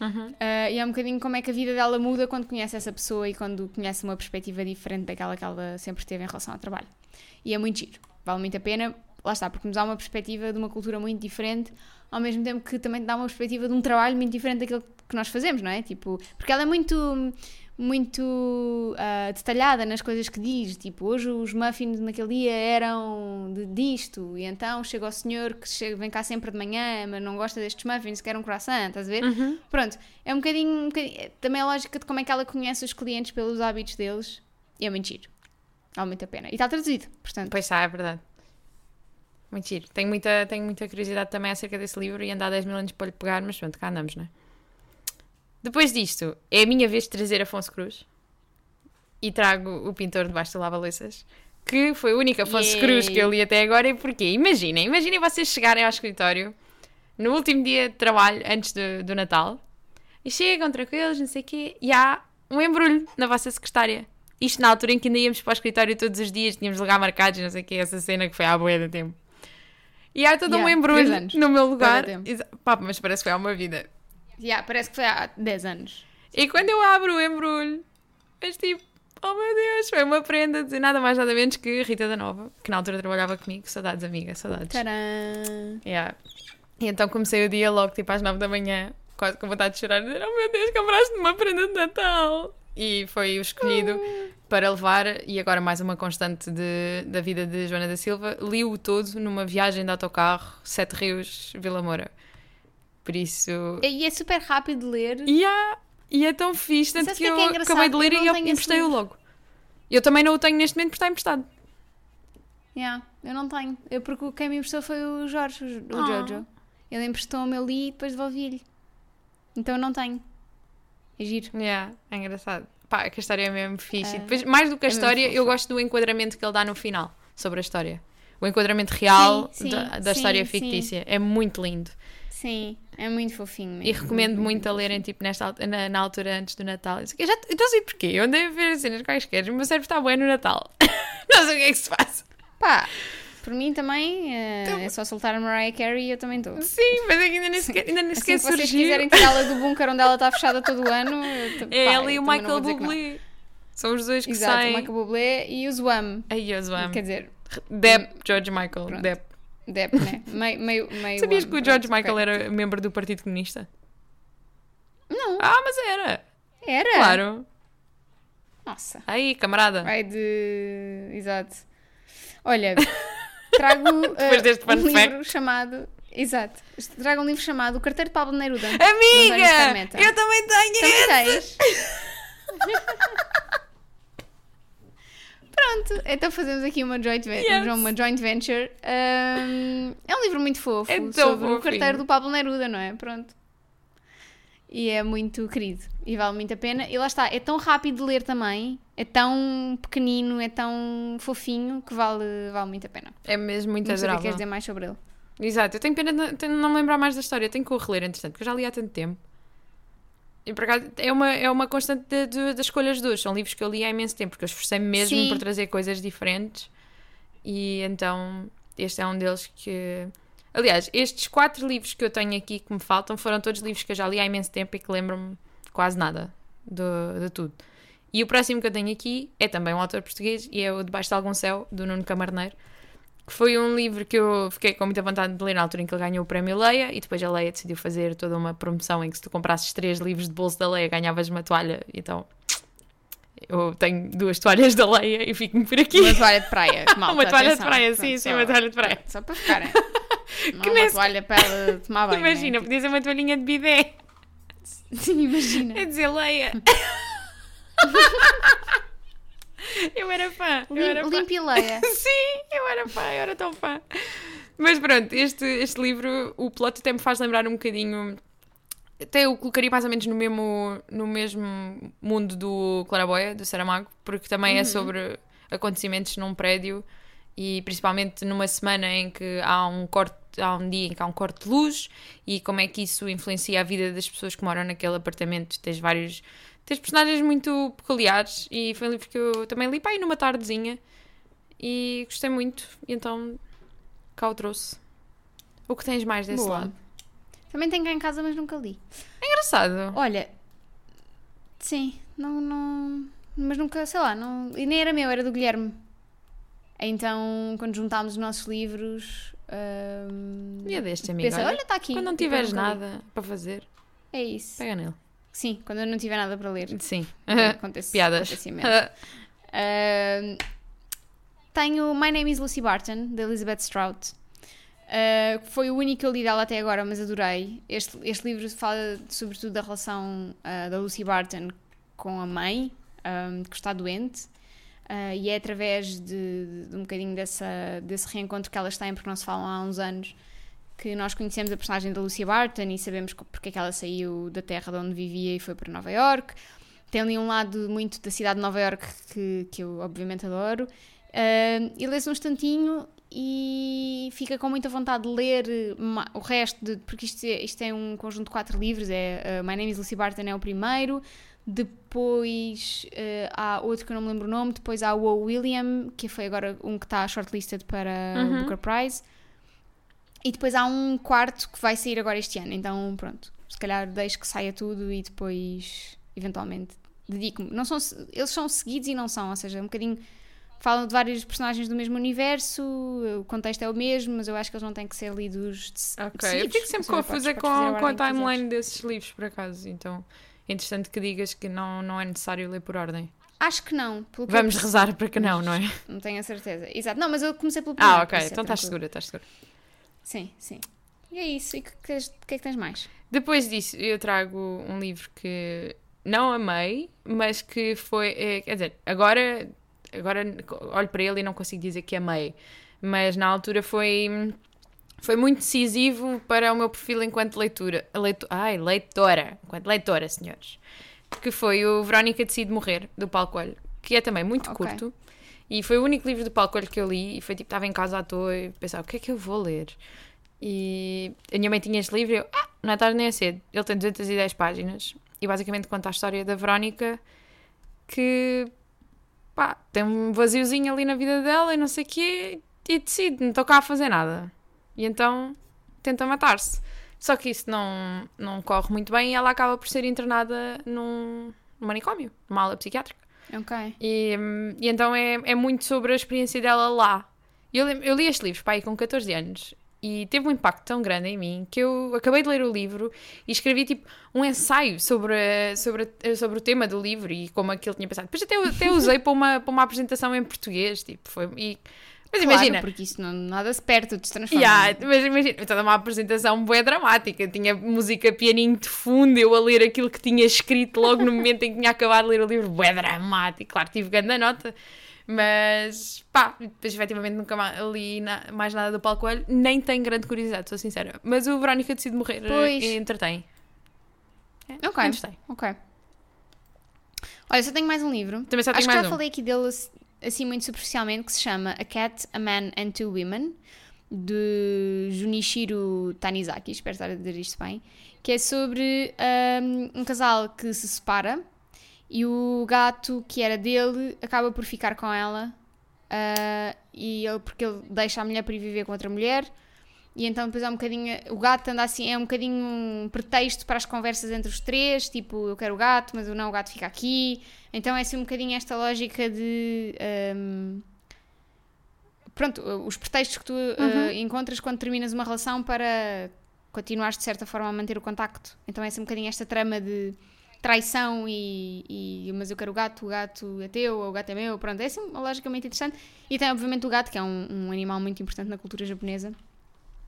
Uhum. Ah, e é um bocadinho como é que a vida dela muda quando conhece essa pessoa e quando conhece uma perspectiva diferente daquela que ela sempre teve em relação ao trabalho. E é muito giro, vale muito a pena, lá está, porque nos dá uma perspectiva de uma cultura muito diferente, ao mesmo tempo que também dá uma perspectiva de um trabalho muito diferente daquilo que nós fazemos, não é? Tipo, porque ela é muito muito ah, detalhada nas coisas que diz, tipo, hoje os muffins naquele dia eram de, disto, e então chega o senhor que chega, vem cá sempre de manhã, mas não gosta destes muffins, quer um croissant, estás a ver? Uhum. Pronto, é um bocadinho, um bocadinho- é também a lógica de como é que ela conhece os clientes pelos hábitos deles, e é muito giro. Vale muito a pena. E está traduzido, portanto. Pois está, é verdade. Muito giro. Tenho muita, tenho muita curiosidade também acerca desse livro e andar 10 mil anos para lhe pegar, mas pronto, cá andamos, não é? Depois disto, é a minha vez de trazer Afonso Cruz e trago o pintor debaixo do lava-louças, que foi o único Afonso Yay. Cruz que eu li até agora. E porquê? Imaginem, imaginem vocês chegarem ao escritório no último dia de trabalho, antes do, do Natal, e chegam tranquilos, não sei o quê, e há um embrulho na vossa secretária. Isto na altura em que ainda íamos para o escritório todos os dias, tínhamos lugar marcados, não sei o quê, essa cena que foi à boia do tempo. E há todo um Yeah, embrulho três anos. no meu lugar. Pá, mas parece que foi há uma vida. Yeah, parece que foi há 10 anos. E quando eu abro o embrulho, és tipo, oh meu Deus, foi uma prenda de nada mais nada menos que Rita da Nova, que na altura trabalhava comigo. Saudades, amiga, saudades. Tcharam! Yeah. E então comecei o dia logo, tipo às 9 da manhã, quase com vontade de chorar, e dizer: Oh meu Deus, compraste uma prenda de Natal! E foi o escolhido para levar, e agora mais uma constante de, da vida de Joana da Silva, li-o todo numa viagem de autocarro, Sete Rios, Vila Moura. Por isso. E é super rápido de ler. E, há- e é tão fixe, tanto que, o que é eu que é engraçado? acabei de ler Eu e eu emprestei-o livro. logo. Eu também não o tenho neste momento porque está emprestado. Yeah, eu não tenho. Eu, porque quem me emprestou foi o Jorge, o, o Ah. Jojo. Ele emprestou-me, eu li e depois devolvi-lhe. Então eu não tenho. É giro. Yeah, é engraçado. Pá, que a história é mesmo fixe. É. depois, mais do que a É história, eu gosto do enquadramento que ele dá no final sobre a história. O enquadramento real Sim, sim, da, da sim, história fictícia. É muito lindo. Sim, é muito fofinho mesmo. E recomendo muito a lerem tipo, nesta, na, na altura antes do Natal. Eu, já eu não sei porquê. Eu andei a ver cenas quaisquer. O meu cérebro está bem no Natal. não sei o que é que se faz. Pá, por mim também eh, Então- é só soltar a Mariah Carey e eu também estou. Sim, mas é ainda nem sequer, ainda nem Assim sequer que vocês surgiu. quiserem tirá-la do bunker onde ela está fechada todo o ano. eu É pá, ela e o Michael. Bublé. São os dois que Exato, o saem. Michael Bublé e o Zwam. Ai, eu amo. Quer dizer, Depp, George Michael. Pronto. Depp. Depp, né? Meio, meio, meio Sabias que o George pronto, Michael era membro do Partido Comunista? Não, Ah, mas era. era. Claro. Nossa. Aí, camarada. Vai de. Exato. Olha, trago fun um livro chamado. Exato. Trago um livro chamado O Carteiro de Pablo Neruda. Amiga! Scarmeta. Eu também tenho Também esse! tens? Pronto, então fazemos aqui uma joint, ve- Yes. uma joint venture. Ahm, é um livro muito fofo É sobre o carteiro do Pablo Neruda, não é? Pronto. E é muito querido e vale muito a pena. E lá está, é tão rápido de ler também, é tão pequenino, é tão fofinho que vale, vale muito a pena. É mesmo muito Não sei o que é adorável. queres dizer mais sobre ele. Exato, eu tenho pena de não me lembrar mais da história. Tenho que o reler, entretanto, porque eu já li há tanto tempo. E por acaso é uma, é uma constante de- de- das escolhas hoje. São livros que eu li há imenso tempo, porque eu esforcei-me mesmo Sim. por trazer coisas diferentes. E então este é um deles que. Aliás, estes quatro livros que eu tenho aqui que me faltam foram todos livros que eu já li há imenso tempo e que lembro-me quase nada de, de tudo. E o próximo que eu tenho aqui é também um autor português e é o Debaixo de Algum Céu, do Nuno Camarneiro que foi um livro que eu fiquei com muita vontade de ler na altura em que ele ganhou o prémio Leia e depois a Leia decidiu fazer toda uma promoção em que se tu comprasses três livros de bolso da Leia ganhavas uma toalha então eu tenho duas toalhas da Leia e fico-me por aqui Uma toalha de praia. malta, Uma toalha de atenção. praia, Pronto, sim, sim, só- uma toalha de praia. Só para ficarem. Não Que uma se- toalha para ela tomar banho. imagina, né? podia ser uma toalhinha de bidé Sim, imagina. é dizer Leia eu era fã eu era Lim, fã. limpa e leia. Sim, eu era fã, eu era tão fã. Mas pronto, este, este livro, o plot até me faz lembrar um bocadinho. Até eu colocaria mais ou menos no mesmo, no mesmo mundo do Claraboia, do Saramago, porque também é sobre acontecimentos num prédio e principalmente numa semana em que há um corte, há um dia em que há um corte de luz e como é que isso influencia a vida das pessoas que moram naquele apartamento. Tens vários. Tens personagens muito peculiares e foi um livro que eu também li para aí numa tardezinha e gostei muito. E então cá o trouxe. O que tens mais desse Boa. lado? Também tenho cá em casa, mas nunca li. É engraçado. Olha, sim, não, não. Mas nunca, sei lá, não. E nem era meu, era do Guilherme. Então, quando juntámos os nossos livros. hum, Dia deste, amigo. pensei, olha, está aqui. quando não e tiveres li. nada para fazer, É isso. pega nele. Sim, quando eu não tiver nada para ler. Sim. Acontece, Piadas. acontece. Ahm, tenho My Name is Lucy Barton, da Elizabeth Strout. Ah, foi o único que eu li dela até agora, mas adorei. Este, este livro fala sobretudo da relação ah, da Lucy Barton com a mãe, ahm, que está doente. Ah, e é através de, de um bocadinho dessa, desse reencontro que elas têm, porque não se falam há uns anos, que nós conhecemos a personagem da Lucy Barton e sabemos porque é que ela saiu da terra de onde vivia e foi para Nova York. Tem ali um lado muito da cidade de Nova York que, que eu obviamente adoro. Ah, e lês um instantinho e fica com muita vontade de ler o resto, de- porque isto é, isto é um conjunto de quatro livros. É ah, My Name is Lucy Barton é o primeiro, depois ah, há outro que eu não me lembro o nome, depois há o O. William, que foi agora um que está shortlisted para Uhum. o Booker Prize. E depois há um quarto que vai sair agora este ano. Então, pronto, se calhar deixo que saia tudo e depois, eventualmente, dedico-me. Não são, eles são seguidos e não são, ou seja, um bocadinho. Falam de vários personagens do mesmo universo, o contexto é o mesmo, mas eu acho que eles não têm que ser lidos de Ok. seguidos, Eu fico sempre confusa com, a com a que timeline desses livros, por acaso. Então é interessante que digas que não, não é necessário ler por ordem. Acho que não. Que Vamos percebi. rezar para que não, não é? Não tenho a certeza. Exato. Não, mas eu comecei pelo primeiro. Ah, ok. é Então estás segura, estás segura. Sim, sim. E é isso. E o que, que é que tens mais? Depois disso, eu trago um livro que não amei, mas que foi. eh, Quer dizer, agora, agora olho para ele e não consigo dizer que amei, mas na altura foi. Foi muito decisivo para o meu perfil enquanto leitura. Leitu, ai, leitora. Enquanto leitora, senhores. Que foi o Verónica Decide Morrer, do Paulo Coelho. Que é também muito Ok. curto. E foi o único livro do Paulo Coelho que eu li. E foi tipo, estava em casa à toa e pensava, o que é que eu vou ler? E a minha mãe tinha este livro e eu, ah, não é tarde nem é cedo. Ele tem 210 páginas e basicamente conta a história da Verónica que pá, tem um vaziozinho ali na vida dela e não sei o quê e decide, não estou cá a fazer nada. E então tenta matar-se. Só que isso não, não corre muito bem e ela acaba por ser internada num, num manicômio, numa ala psiquiátrica. Ok. E, e então é, é muito sobre a experiência dela lá. Eu, eu li este livro, pai, com 14 anos. E teve um impacto tão grande em mim que eu acabei de ler o livro e escrevi tipo um ensaio sobre, sobre, sobre o tema do livro e como aquilo tinha pensado. Depois até, até usei para uma, para uma apresentação em português. Tipo, foi, e, mas Claro, imagina, porque isso não, nada se perde, tudo se transforma. Yeah, mas imagina, toda uma apresentação bué dramática. Tinha música pianinho de fundo, eu a ler aquilo que tinha escrito logo no momento em que tinha acabado de ler o livro, bué dramático. Claro, tive grande nota, mas pá, depois efetivamente nunca mais li na- mais nada do Paulo Coelho, nem tenho grande curiosidade, sou sincera. Mas o Verónica decide morrer Pois. e entretém. É, Ok. Gostei. Ok. Olha, só tenho mais um livro. Também só tenho Acho que mais já um. falei aqui dele assim muito superficialmente, que se chama A Cat, a Man and Two Women, de Junichiro Tanizaki, espero estar a dizer isto bem, que é sobre um, um casal que se separa e o gato que era dele acaba por ficar com ela ah, e ele, porque ele deixa a mulher para ir viver com outra mulher e então depois é um bocadinho. O gato anda assim, é um bocadinho um pretexto para as conversas entre os três, tipo, eu quero o gato, mas o não, o gato fica aqui. Então é assim um bocadinho esta lógica de. hum, pronto, os pretextos que tu uh, encontras quando terminas uma relação para continuares de certa forma a manter o contacto. Então é assim um bocadinho esta trama de traição e, e- mas eu quero o gato, o gato é teu, ou o gato é meu, pronto, é assim uma lógica muito interessante. E tem obviamente o gato, que é um, um animal muito importante na cultura japonesa.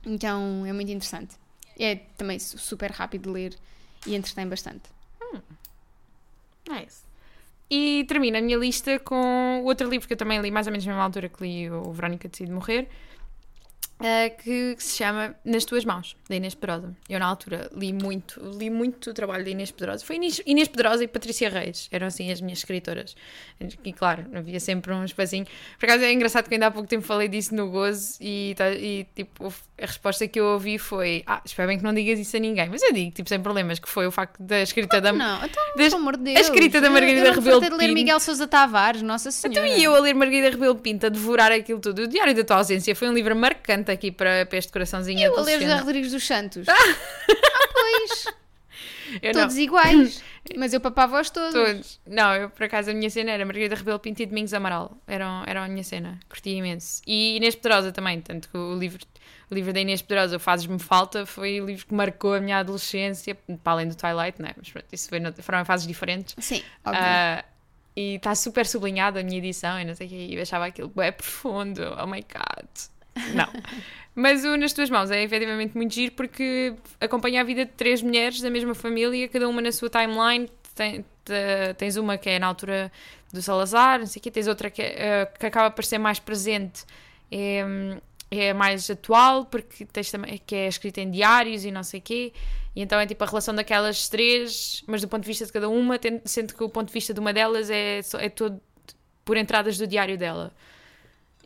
Então é muito interessante. É também su- super rápido de ler e entretém bastante. Nice. E termino a minha lista com outro livro que eu também li, mais ou menos na mesma altura que li o Verónica Decide Morrer, eh, que se chama Nas Tuas Mãos, da Inês Pedrosa. Eu, na altura, li muito, li muito o trabalho da Inês Pedrosa. Foi Inês, Inês Pedrosa e Patrícia Reis, eram assim as minhas escritoras. E claro, havia sempre um espacinho. Por acaso é engraçado que ainda há pouco tempo falei disso no Gozo e, tá- e, tipo, a resposta que eu ouvi foi: Ah, espero bem que não digas isso a ninguém. Mas eu digo, tipo, sem problemas, que foi o facto da escrita da. Não, então, Das- pelo amor de a Deus. escrita da Margarida eu não Rebelo fartei de ler Pinto. Miguel Sousa Tavares, Nossa Senhora. Então, e eu a ler Margarida Rebelo Pinto, a devorar aquilo tudo. O Diário da Tua Ausência foi um livro marcante aqui para, para este coraçãozinho Eu a ler. José Rodrigues dos Santos. ah, pois. Eu não, Todos iguais. Mas eu papava-os todos. todos. Não, eu por acaso a minha cena era Margarida Rebelo Pinto e Domingos Amaral. Eram, eram a minha cena. Curtia imenso. E Inês Pedrosa também, tanto que o livro, o livro da Inês Pedrosa, o Fazes-me Falta, foi o livro que marcou a minha adolescência, para além do Twilight, não é? Mas pronto, isso foi, no- foram em fases diferentes. Sim, óbvio. Ah, e está super sublinhada a minha edição e não sei o quê. E eu achava aquilo é profundo. Oh my god. Não. Mas o Nas Tuas Mãos é efetivamente muito giro porque acompanha a vida de três mulheres da mesma família, cada uma na sua timeline. Tem- te- tens uma que é na altura do Salazar, não sei o quê. Tens outra que, é, ah, que acaba por ser mais presente. É, é mais atual, porque tens também que é escrita em diários e não sei o quê. E então é tipo a relação daquelas três, mas do ponto de vista de cada uma, sendo que o ponto de vista de uma delas é, é todo por entradas do diário dela.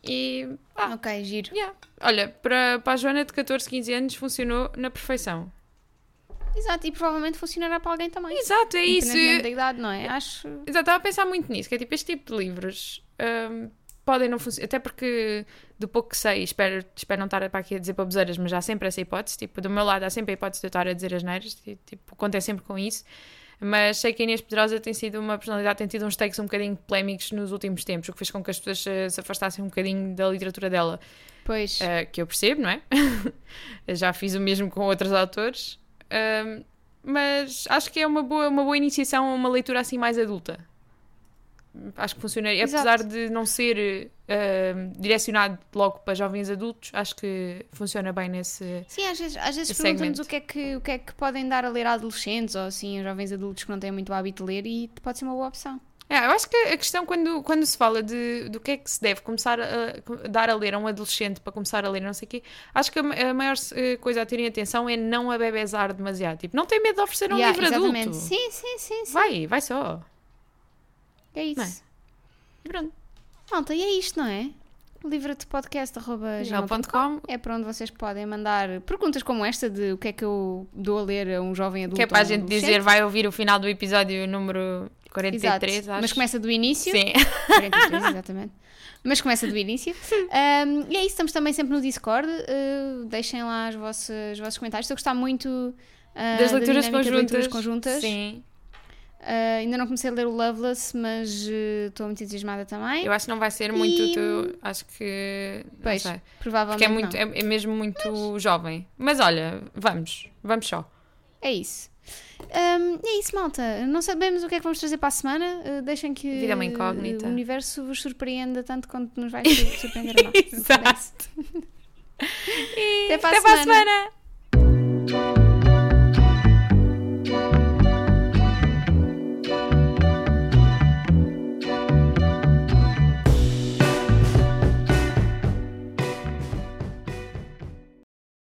E ah, ok, giro. yeah. olha, para, para a Joana de 14, 15 anos funcionou na perfeição. Exato, e provavelmente funcionará para alguém também. Exato, é isso. Da idade, não é? Acho. Exato, estava a pensar muito nisso, que é tipo este tipo de livros hum, podem não funcionar, até porque do pouco que sei, espero, espero não estar para aqui a dizer baboseiras, mas há sempre essa hipótese, tipo, do meu lado há sempre a hipótese de eu estar a dizer as neiras, tipo, contei sempre com isso, mas sei que a Inês Pedrosa tem sido uma personalidade, tem tido uns takes um bocadinho polémicos nos últimos tempos, o que fez com que as pessoas eh, se afastassem um bocadinho da literatura dela, Pois. eh, que eu percebo, não é? Já fiz o mesmo com outros autores, Hum, mas acho que é uma boa, uma boa iniciação a uma leitura assim mais adulta. Acho que funcionaria, Exato. apesar de não ser hum, direcionado logo para jovens adultos, acho que funciona bem nesse. Sim, às vezes, às vezes perguntamos o que, é que, o que é que podem dar a ler a adolescentes ou assim, a jovens adultos que não têm muito hábito de ler e pode ser uma boa opção. É, eu acho que a questão quando, quando se fala de, do que é que se deve começar a, a dar a ler a um adolescente para começar a ler não sei o quê, acho que a, a maior eh, coisa a terem atenção é não abebezar demasiado. Tipo, não tem medo de oferecer um Yeah, livro exatamente. adulto. Sim, sim, sim, sim. Vai, vai só. É isso. É? E pronto. Malta, e é isto, não é? Gmail.com é para onde vocês podem mandar perguntas como esta de o que é que eu dou a ler a um jovem adulto. Que é para a gente dizer, vai ouvir o final do episódio número Exato. 43, acho. Mas começa do início. Sim. 43, exatamente. Mas começa do início. Um, e é isso, estamos também sempre no Discord. Uh, deixem lá os vossos, os vossos comentários. Estou a gostar muito uh, Das da leituras conjuntas. leituras conjuntas. Sim. Uh, ainda não comecei a ler o Loveless, mas uh, estou muito entusiasmada também. Eu acho que não vai ser muito. E- tu- acho que. Pois, sei. provavelmente Porque é, muito, é, é mesmo muito jovem. Mas olha, vamos. Vamos só. É isso. Um, é isso, malta. Não sabemos o que é que vamos trazer para a semana. Uh, deixem que Vida é uma incógnita. uh, o universo vos surpreenda tanto quanto nos vai sur- surpreender a nós. Exato. E Até para a até para a semana. semana.